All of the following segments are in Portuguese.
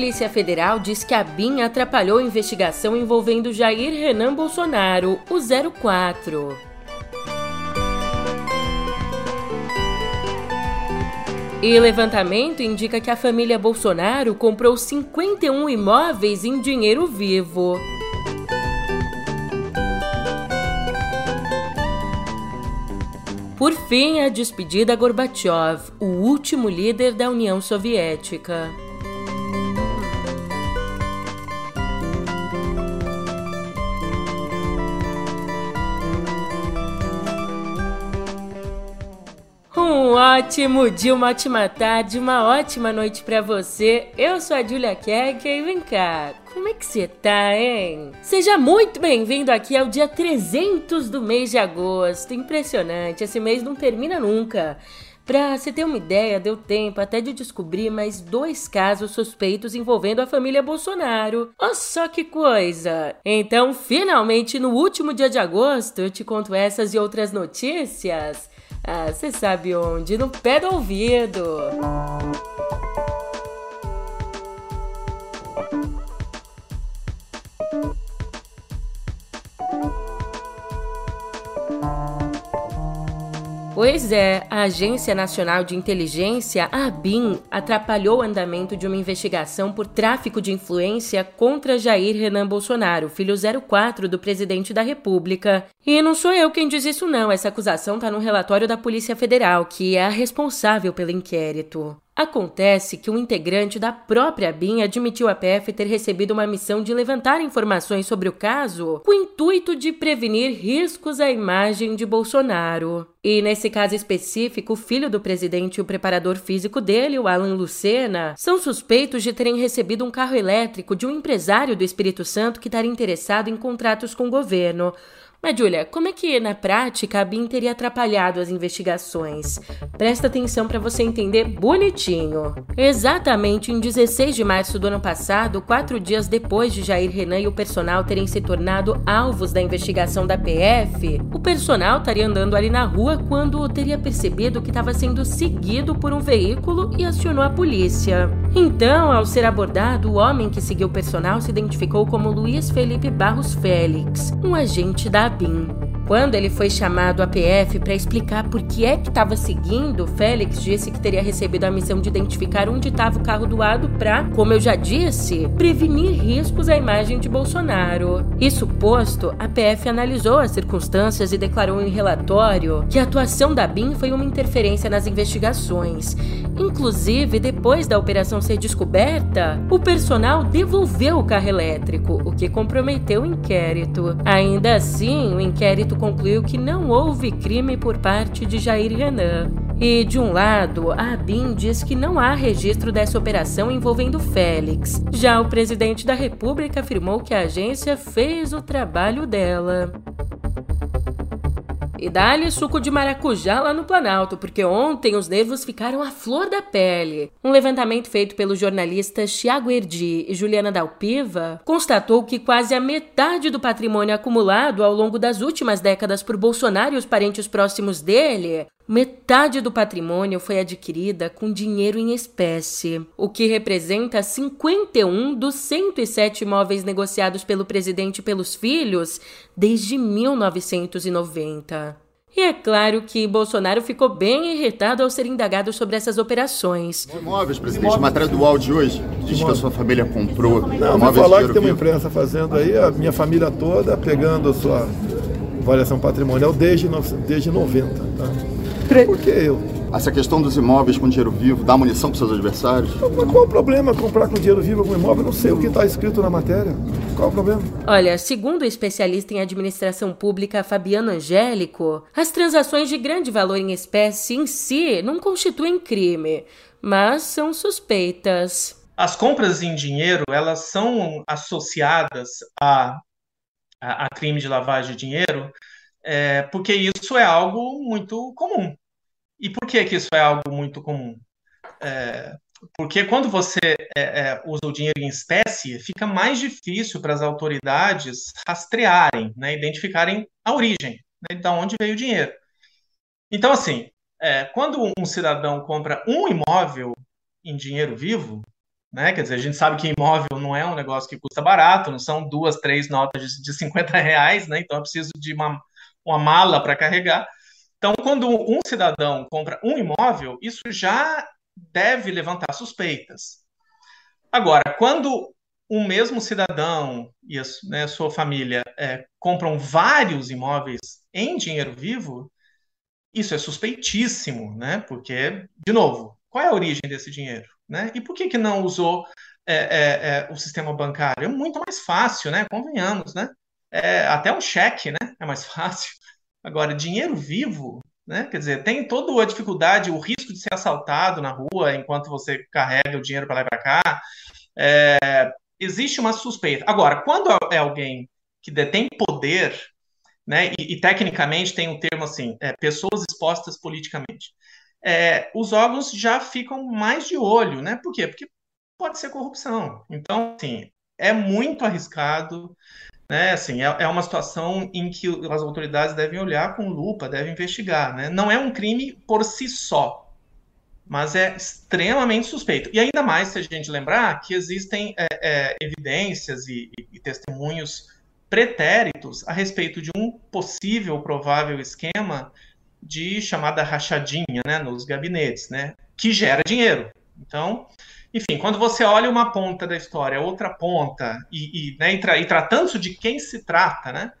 Polícia Federal diz que a BIM atrapalhou a investigação envolvendo Jair Renan Bolsonaro, o 04. E levantamento indica que a família Bolsonaro comprou 51 imóveis em dinheiro vivo. Por fim, a despedida Gorbachev, o último líder da União Soviética. Ótimo dia, uma ótima tarde, uma ótima noite para você. Eu sou a Julia Kek e vem cá, como é que você tá, hein? Seja muito bem-vindo aqui ao dia 300 do mês de agosto. Impressionante, esse mês não termina nunca. Pra você ter uma ideia, deu tempo até de descobrir mais dois casos suspeitos envolvendo a família Bolsonaro. Olha só que coisa! Então, finalmente, no último dia de agosto, eu te conto essas e outras notícias. Ah, você sabe onde? No pé do ouvido. Pois é, a Agência Nacional de Inteligência, a ABIN, atrapalhou o andamento de uma investigação por tráfico de influência contra Jair Renan Bolsonaro, filho 04 do presidente da República. E não sou eu quem diz isso não, essa acusação está no relatório da Polícia Federal, que é a responsável pelo inquérito. Acontece que um integrante da própria BIM admitiu à PF ter recebido uma missão de levantar informações sobre o caso com o intuito de prevenir riscos à imagem de Bolsonaro. E nesse caso específico, o filho do presidente e o preparador físico dele, o Alan Lucena, são suspeitos de terem recebido um carro elétrico de um empresário do Espírito Santo que estaria interessado em contratos com o governo. Mas, Julia, como é que na prática a BIM teria atrapalhado as investigações? Presta atenção para você entender bonitinho. Exatamente em 16 de março do ano passado, quatro dias depois de Jair Renan e o personal terem se tornado alvos da investigação da PF, o personal estaria andando ali na rua quando teria percebido que estava sendo seguido por um veículo e acionou a polícia. Então, ao ser abordado, o homem que seguiu o personal se identificou como Luiz Felipe Barros Félix, um agente da ABIN. Quando ele foi chamado à PF para explicar por que é que estava seguindo, Félix disse que teria recebido a missão de identificar onde estava o carro doado para, como eu já disse, prevenir riscos à imagem de Bolsonaro. Isso posto, a PF analisou as circunstâncias e declarou em relatório que a atuação da BIM foi uma interferência nas investigações. Inclusive, depois da operação ser descoberta, o personal devolveu o carro elétrico, o que comprometeu o inquérito. Ainda assim, o inquérito concluiu que não houve crime por parte de Jair Renan. E, de um lado, a ABIN diz que não há registro dessa operação envolvendo Félix. Já o presidente da República afirmou que a agência fez o trabalho dela. E dá-lhe suco de maracujá lá no Planalto, porque ontem os nervos ficaram à flor da pele. Um levantamento feito pelos jornalistas Tiago Erdi e Juliana Dalpiva constatou que quase a metade do patrimônio acumulado ao longo das últimas décadas por Bolsonaro e os parentes próximos dele Metade do patrimônio foi adquirida com dinheiro em espécie, o que representa 51 dos 107 imóveis negociados pelo presidente e pelos filhos desde 1990. E é claro que Bolsonaro ficou bem irritado ao ser indagado sobre essas operações. Imóveis, presidente, a matéria do áudio de hoje diz que a sua família comprou. Não, vou falar que tem uma imprensa fazendo aí, a minha família toda pegando a sua avaliação patrimonial desde, desde 90. Tá? Por que eu? Essa questão dos imóveis com dinheiro vivo, dá munição para seus adversários? Mas qual o problema comprar com dinheiro vivo algum imóvel? Não sei o que está escrito na matéria. Qual o problema? Olha, segundo o especialista em administração pública Fabiano Angélico, as transações de grande valor em espécie em si não constituem crime, mas são suspeitas. As compras em dinheiro, elas são associadas a, a, a crime de lavagem de dinheiro é, porque isso é algo muito comum. E por que, que isso é algo muito comum? É, porque quando você é, é, usa o dinheiro em espécie, fica mais difícil para as autoridades rastrearem, né, identificarem a origem, né, de onde veio o dinheiro. Então, assim, é, quando um cidadão compra um imóvel em dinheiro vivo, né? Quer dizer, a gente sabe que imóvel não é um negócio que custa barato, não são duas, três notas de, de 50 reais, né? Então eu preciso de uma, uma mala para carregar. Então, quando um cidadão compra um imóvel, isso já deve levantar suspeitas. Agora, quando um mesmo cidadão e a né, sua família é, compram vários imóveis em dinheiro vivo, isso é suspeitíssimo, né? Porque, de novo, qual é a origem desse dinheiro? Né? E por que, que não usou é, é, é, o sistema bancário? É muito mais fácil, né? Convenhamos, né? É, até um cheque, né? É mais fácil. Agora, dinheiro vivo, né? Quer dizer, tem toda a dificuldade, o risco de ser assaltado na rua enquanto você carrega o dinheiro para lá e para cá. É, existe uma suspeita. Agora, quando é alguém que detém poder, né? E, e tecnicamente tem um termo assim, é, pessoas expostas politicamente. É, os órgãos já ficam mais de olho, né? Por quê? Porque pode ser corrupção. Então, assim, é muito arriscado. Né, assim, é, é, uma situação em que as autoridades devem olhar com lupa, devem investigar. Né? Não é um crime por si só, mas é extremamente suspeito. E ainda mais se a gente lembrar que existem é, é, evidências e, e, testemunhos pretéritos a respeito de um possível, provável esquema de chamada rachadinha né, nos gabinetes, né, que gera dinheiro. Então, enfim, quando você olha uma ponta da história, outra ponta, e, e, né, e, tra e tratando de quem se trata, né?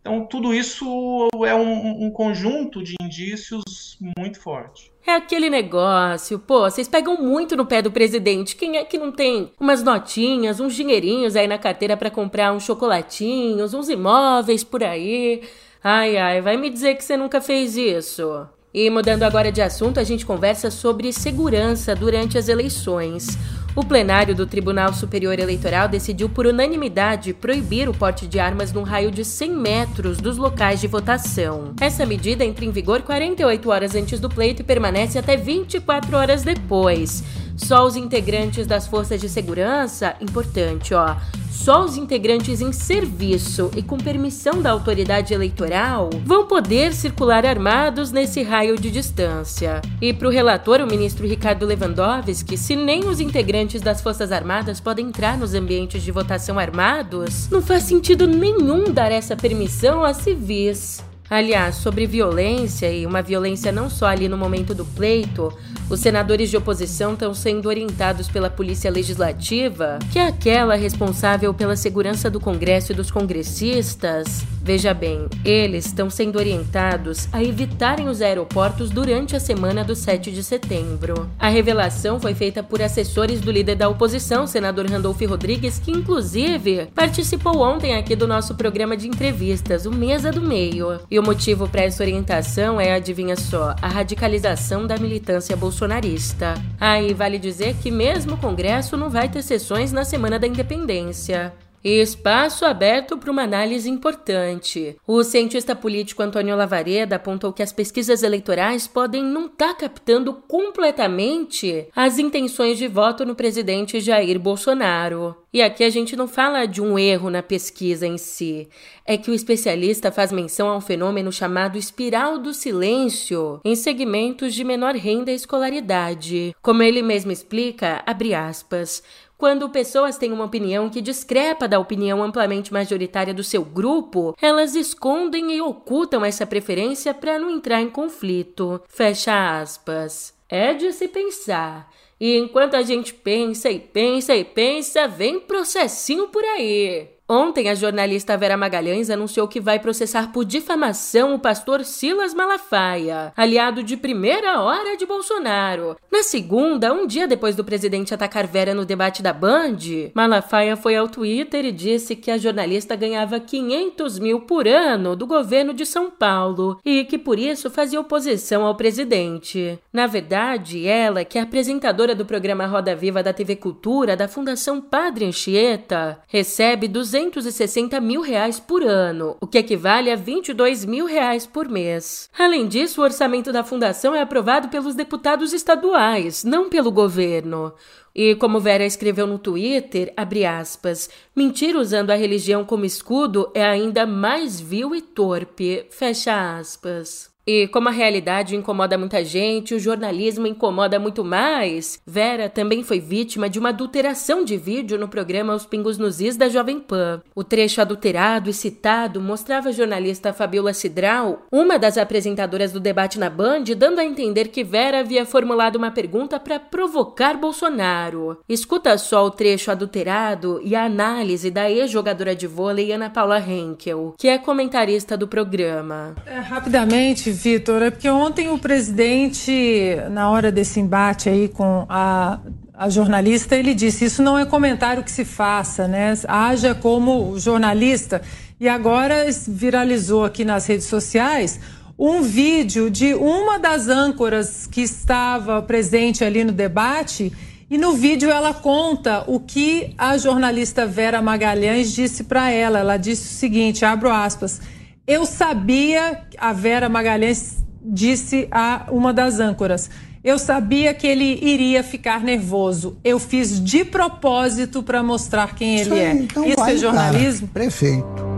Então, tudo isso é um, um, conjunto de indícios muito forte. É aquele negócio, pô, vocês pegam muito no pé do presidente. Quem é que não tem umas notinhas, uns dinheirinhos aí na carteira para comprar uns chocolatinhos, uns imóveis por aí? Ai, ai, vai me dizer que você nunca fez isso. E mudando agora de assunto, a gente conversa sobre segurança durante as eleições. O plenário do Tribunal Superior Eleitoral decidiu por unanimidade proibir o porte de armas num raio de 100 metros dos locais de votação. Essa medida entra em vigor 48 horas antes do pleito e permanece até 24 horas depois. Só os integrantes das forças de segurança, importante, ó, só os integrantes em serviço e com permissão da autoridade eleitoral vão poder circular armados nesse raio de distância. E para o relator, o ministro Ricardo Lewandowski, se nem os integrantes das Forças Armadas podem entrar nos ambientes de votação armados, não faz sentido nenhum dar essa permissão a civis. Aliás, sobre violência e uma violência não só ali no momento do pleito, os senadores de oposição estão sendo orientados pela Polícia Legislativa, que é aquela responsável pela segurança do Congresso e dos congressistas. Veja bem, eles estão sendo orientados a evitarem os aeroportos durante a semana do 7 de setembro. A revelação foi feita por assessores do líder da oposição, senador Randolph Rodrigues, que inclusive participou ontem aqui do nosso programa de entrevistas, o Mesa do Meio. E o motivo para essa orientação é, adivinha só, a radicalização da militância bolsonarista. Aí vale dizer que mesmo o Congresso não vai ter sessões na Semana da Independência. Espaço aberto para uma análise importante. O cientista político Antônio Lavareda apontou que as pesquisas eleitorais podem não estar tá captando completamente as intenções de voto no presidente Jair Bolsonaro. E aqui a gente não fala de um erro na pesquisa em si, é que o especialista faz menção a um fenômeno chamado espiral do silêncio em segmentos de menor renda e escolaridade. Como ele mesmo explica, abre aspas, quando pessoas têm uma opinião que discrepa da opinião amplamente majoritária do seu grupo, elas escondem e ocultam essa preferência para não entrar em conflito. Fecha aspas. É de se pensar. E enquanto a gente pensa e pensa e pensa, vem processinho por aí. Ontem, a jornalista Vera Magalhães anunciou que vai processar por difamação o pastor Silas Malafaia, aliado de primeira hora de Bolsonaro. Na segunda, um dia depois do presidente atacar Vera no debate da Band, Malafaia foi ao Twitter e disse que a jornalista ganhava 500 mil por ano do governo de São Paulo e que por isso fazia oposição ao presidente. Na verdade, ela, que é apresentadora do programa Roda Viva da TV Cultura da Fundação Padre Anchieta, recebe 200 260 mil reais por ano, o que equivale a 22 mil reais por mês. Além disso, o orçamento da fundação é aprovado pelos deputados estaduais, não pelo governo. E como Vera escreveu no Twitter, abre aspas, mentir usando a religião como escudo é ainda mais vil e torpe, fecha aspas. E como a realidade incomoda muita gente, o jornalismo incomoda muito mais, Vera também foi vítima de uma adulteração de vídeo no programa Os Pingos nos Is da Jovem Pan. O trecho adulterado e citado mostrava a jornalista Fabiola Cidral, uma das apresentadoras do debate na Band, dando a entender que Vera havia formulado uma pergunta para provocar Bolsonaro. Escuta só o trecho adulterado e a análise da ex-jogadora de vôlei Ana Paula Henkel, que é comentarista do programa. É, rapidamente, Vitor, é porque ontem o presidente, na hora desse embate aí com a, a jornalista, ele disse: Isso não é comentário que se faça, né? Haja como jornalista. E agora viralizou aqui nas redes sociais um vídeo de uma das âncoras que estava presente ali no debate. E no vídeo ela conta o que a jornalista Vera Magalhães disse para ela. Ela disse o seguinte: abro aspas. Eu sabia, a Vera Magalhães disse a uma das âncoras, eu sabia que ele iria ficar nervoso. Eu fiz de propósito para mostrar quem ele é. Então Isso vai, é jornalismo? Cara. Prefeito.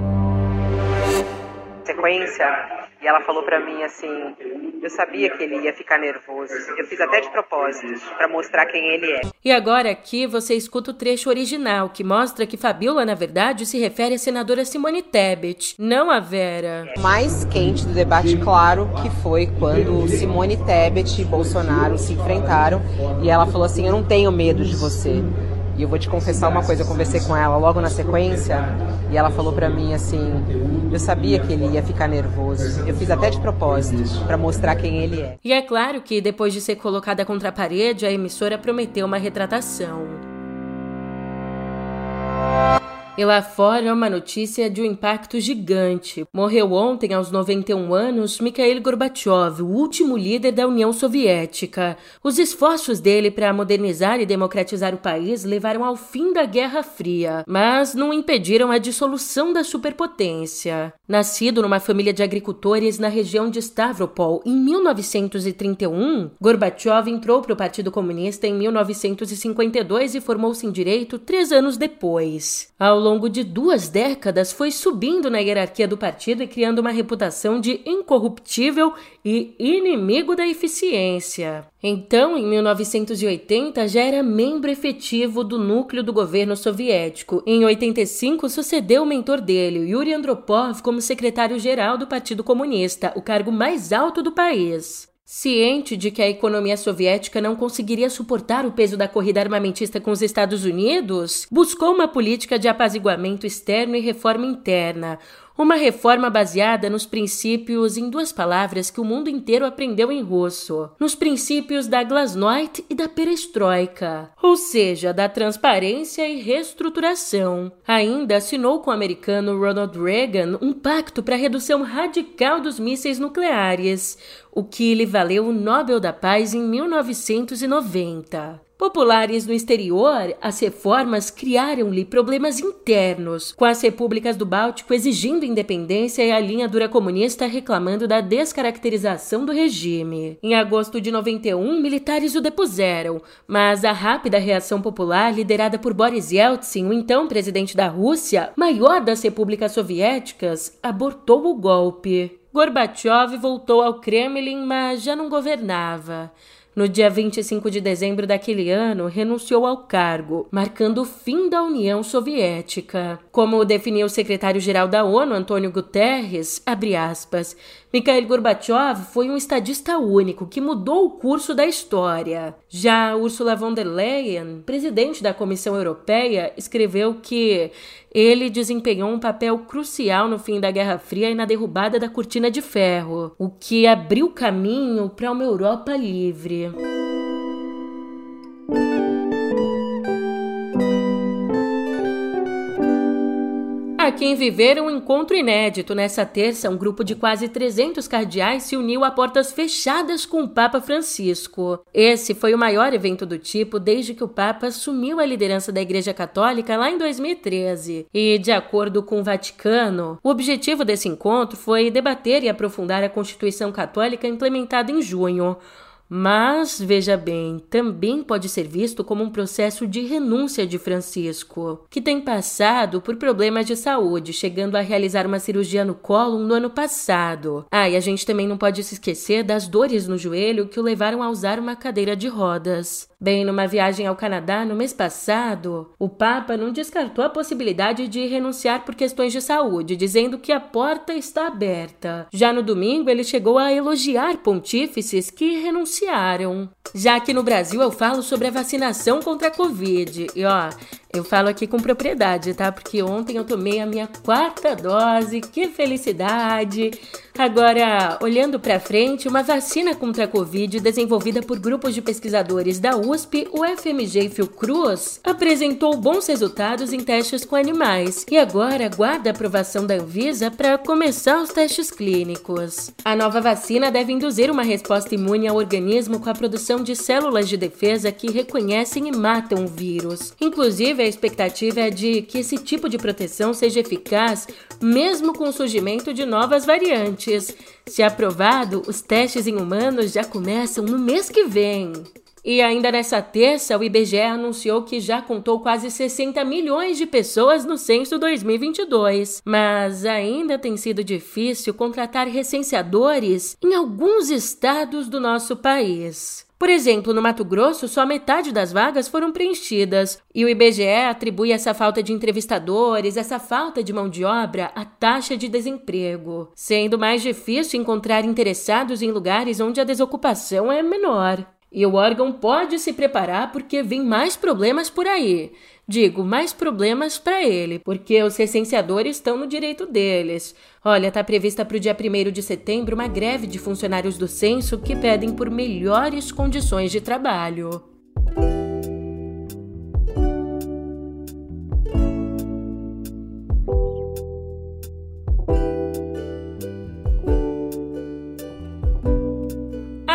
Sequência e ela falou para mim assim: eu sabia que ele ia ficar nervoso. Eu fiz até de propósito, para mostrar quem ele é. E agora aqui você escuta o trecho original, que mostra que Fabiola, na verdade, se refere à senadora Simone Tebet, não a Vera. Mais quente do debate, claro, que foi quando Simone Tebet e Bolsonaro se enfrentaram e ela falou assim: Eu não tenho medo de você. E eu vou te confessar uma coisa, eu conversei com ela logo na sequência e ela falou para mim assim: "Eu sabia que ele ia ficar nervoso. Eu fiz até de propósito para mostrar quem ele é". E é claro que depois de ser colocada contra a parede, a emissora prometeu uma retratação. E lá fora, uma notícia de um impacto gigante. Morreu ontem, aos 91 anos, Mikhail Gorbachev, o último líder da União Soviética. Os esforços dele para modernizar e democratizar o país levaram ao fim da Guerra Fria, mas não impediram a dissolução da superpotência. Nascido numa família de agricultores na região de Stavropol em 1931, Gorbachev entrou para o Partido Comunista em 1952 e formou-se em direito três anos depois. Ao longo de duas décadas, foi subindo na hierarquia do partido e criando uma reputação de incorruptível e inimigo da eficiência. Então, em 1980, já era membro efetivo do núcleo do governo soviético. Em 85, sucedeu o mentor dele, Yuri Andropov, como secretário-geral do Partido Comunista, o cargo mais alto do país. Ciente de que a economia soviética não conseguiria suportar o peso da corrida armamentista com os Estados Unidos, buscou uma política de apaziguamento externo e reforma interna, uma reforma baseada nos princípios em duas palavras que o mundo inteiro aprendeu em russo, nos princípios da glasnost e da perestroika, ou seja, da transparência e reestruturação. Ainda assinou com o americano Ronald Reagan um pacto para redução radical dos mísseis nucleares, o que lhe valeu o Nobel da Paz em 1990. Populares no exterior, as reformas criaram-lhe problemas internos, com as repúblicas do Báltico exigindo independência e a linha dura comunista reclamando da descaracterização do regime. Em agosto de 91, militares o depuseram, mas a rápida reação popular, liderada por Boris Yeltsin, o então presidente da Rússia, maior das repúblicas soviéticas, abortou o golpe. Gorbachev voltou ao Kremlin, mas já não governava. No dia 25 de dezembro daquele ano, renunciou ao cargo, marcando o fim da União Soviética. Como definiu o secretário-geral da ONU, Antônio Guterres, aspas, Mikhail Gorbachev foi um estadista único que mudou o curso da história. Já Ursula von der Leyen, presidente da Comissão Europeia, escreveu que ele desempenhou um papel crucial no fim da Guerra Fria e na derrubada da cortina de ferro, o que abriu caminho para uma Europa livre. Quem viver um encontro inédito. Nessa terça, um grupo de quase 300 cardeais se uniu a portas fechadas com o Papa Francisco. Esse foi o maior evento do tipo desde que o Papa assumiu a liderança da Igreja Católica lá em 2013. E, de acordo com o Vaticano, o objetivo desse encontro foi debater e aprofundar a Constituição Católica implementada em junho. Mas, veja bem, também pode ser visto como um processo de renúncia de Francisco, que tem passado por problemas de saúde, chegando a realizar uma cirurgia no colo no ano passado. Ah, e a gente também não pode se esquecer das dores no joelho que o levaram a usar uma cadeira de rodas. Bem, numa viagem ao Canadá no mês passado, o Papa não descartou a possibilidade de renunciar por questões de saúde, dizendo que a porta está aberta. Já no domingo, ele chegou a elogiar pontífices que renunciaram. Já que no Brasil eu falo sobre a vacinação contra a Covid. E ó, eu falo aqui com propriedade, tá? Porque ontem eu tomei a minha quarta dose. Que felicidade! Agora, olhando para frente, uma vacina contra a Covid desenvolvida por grupos de pesquisadores da USP, o FMG e Fiocruz apresentou bons resultados em testes com animais e agora aguarda a aprovação da Anvisa para começar os testes clínicos. A nova vacina deve induzir uma resposta imune ao organismo com a produção de células de defesa que reconhecem e matam o vírus. Inclusive, a expectativa é de que esse tipo de proteção seja eficaz mesmo com o surgimento de novas variantes. Se aprovado, os testes em humanos já começam no mês que vem. E ainda nessa terça, o IBGE anunciou que já contou quase 60 milhões de pessoas no censo 2022. Mas ainda tem sido difícil contratar recenseadores em alguns estados do nosso país. Por exemplo, no Mato Grosso, só metade das vagas foram preenchidas, e o IBGE atribui essa falta de entrevistadores, essa falta de mão de obra, à taxa de desemprego, sendo mais difícil encontrar interessados em lugares onde a desocupação é menor. E o órgão pode se preparar porque vem mais problemas por aí. Digo, mais problemas para ele, porque os recenseadores estão no direito deles. Olha, está prevista para o dia 1 de setembro uma greve de funcionários do censo que pedem por melhores condições de trabalho.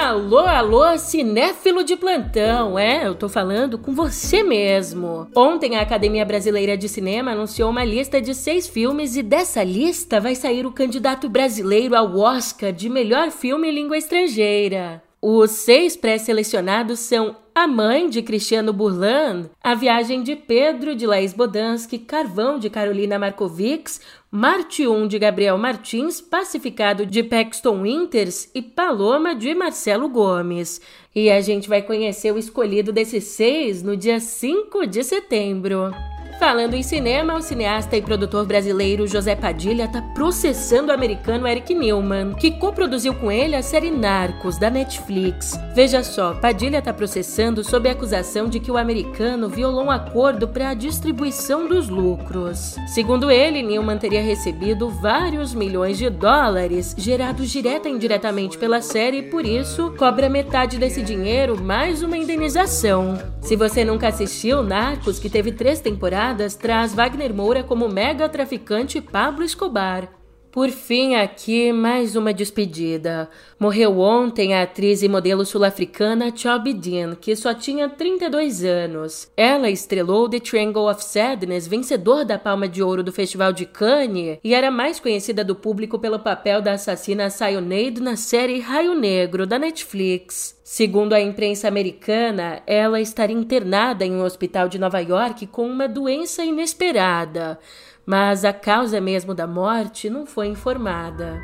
Alô, alô, cinéfilo de plantão, é? Eu tô falando com você mesmo. Ontem a Academia Brasileira de Cinema anunciou uma lista de seis filmes e dessa lista vai sair o candidato brasileiro ao Oscar de melhor filme em língua estrangeira. Os seis pré-selecionados são A Mãe, de Cristiano Burlan, A Viagem de Pedro, de Laís Bodansky, Carvão, de Carolina Markovics, Marte 1, de Gabriel Martins, Pacificado, de Paxton Winters e Paloma, de Marcelo Gomes. E a gente vai conhecer o escolhido desses seis no dia 5 de setembro. Falando em cinema, o cineasta e produtor brasileiro José Padilha está processando o americano Eric Newman, que coproduziu com ele a série Narcos, da Netflix. Veja só, Padilha está processando sob a acusação de que o americano violou um acordo para a distribuição dos lucros. Segundo ele, Newman teria recebido vários milhões de dólares gerados direta e indiretamente pela série e, por isso, cobra metade desse dinheiro mais uma indenização. Se você nunca assistiu Narcos, que teve três temporadas, traz Wagner Moura como mega traficante Pablo Escobar. Por fim, aqui mais uma despedida. Morreu ontem a atriz e modelo sul-africana Chobi Dean, que só tinha 32 anos. Ela estrelou The Triangle of Sadness, vencedor da Palma de Ouro do Festival de Cannes, e era mais conhecida do público pelo papel da assassina Sayonade na série Raio Negro, da Netflix. Segundo a imprensa americana, ela estaria internada em um hospital de Nova York com uma doença inesperada mas a causa mesmo da morte não foi informada.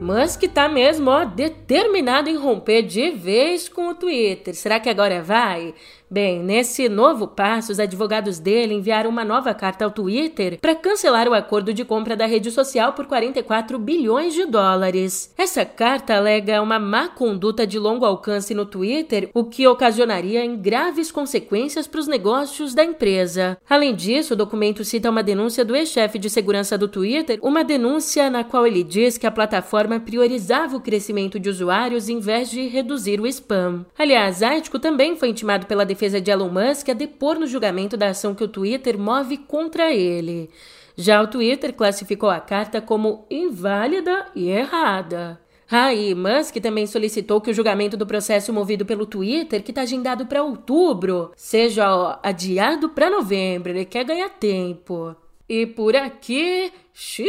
Musk tá mesmo, ó, determinado em romper de vez com o Twitter. Será que agora vai? Bem, nesse novo passo, os advogados dele enviaram uma nova carta ao Twitter para cancelar o acordo de compra da rede social por 44 bilhões de dólares. Essa carta alega uma má conduta de longo alcance no Twitter, o que ocasionaria em graves consequências para os negócios da empresa. Além disso, o documento cita uma denúncia do ex-chefe de segurança do Twitter, uma denúncia na qual ele diz que a plataforma priorizava o crescimento de usuários em vez de reduzir o spam. Aliás, Ático também foi intimado pela defesa de Elon Musk a depor no julgamento da ação que o Twitter move contra ele. Já o Twitter classificou a carta como inválida e errada. Ah, e Musk também solicitou que o julgamento do processo movido pelo Twitter, que está agendado para outubro, seja ó, adiado para novembro. Ele quer ganhar tempo. E por aqui, xiii,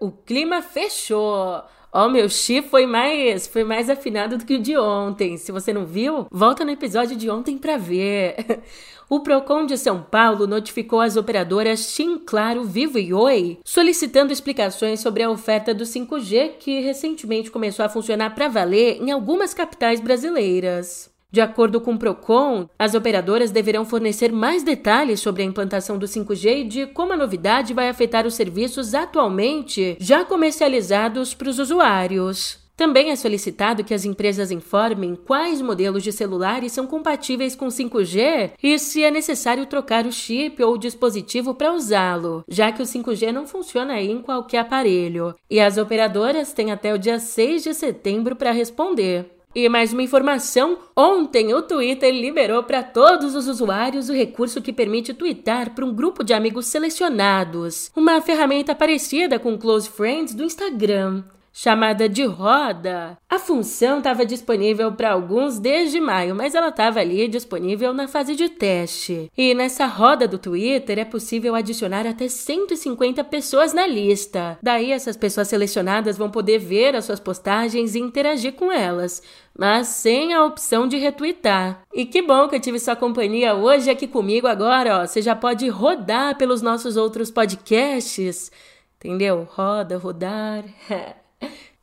o clima fechou. Ó, oh, meu chi foi mais, foi mais afinado do que o de ontem. Se você não viu, volta no episódio de ontem para ver. O Procon de São Paulo notificou as operadoras TIM, Claro, Vivo e Oi, solicitando explicações sobre a oferta do 5G que recentemente começou a funcionar para valer em algumas capitais brasileiras. De acordo com o Procon, as operadoras deverão fornecer mais detalhes sobre a implantação do 5G e de como a novidade vai afetar os serviços atualmente já comercializados para os usuários. Também é solicitado que as empresas informem quais modelos de celulares são compatíveis com 5G e se é necessário trocar o chip ou o dispositivo para usá-lo, já que o 5G não funciona em qualquer aparelho. E as operadoras têm até o dia 6 de setembro para responder. E mais uma informação: ontem o Twitter liberou para todos os usuários o recurso que permite twittar para um grupo de amigos selecionados, uma ferramenta parecida com Close Friends do Instagram chamada de roda. A função estava disponível para alguns desde maio, mas ela estava ali disponível na fase de teste. E nessa roda do Twitter é possível adicionar até 150 pessoas na lista. Daí essas pessoas selecionadas vão poder ver as suas postagens e interagir com elas, mas sem a opção de retweetar. E que bom que eu tive sua companhia hoje aqui comigo agora, ó. Você já pode rodar pelos nossos outros podcasts. Entendeu? Roda, rodar.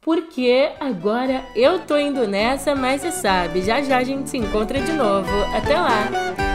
Porque agora eu tô indo nessa, mas você sabe, já já a gente se encontra de novo. Até lá!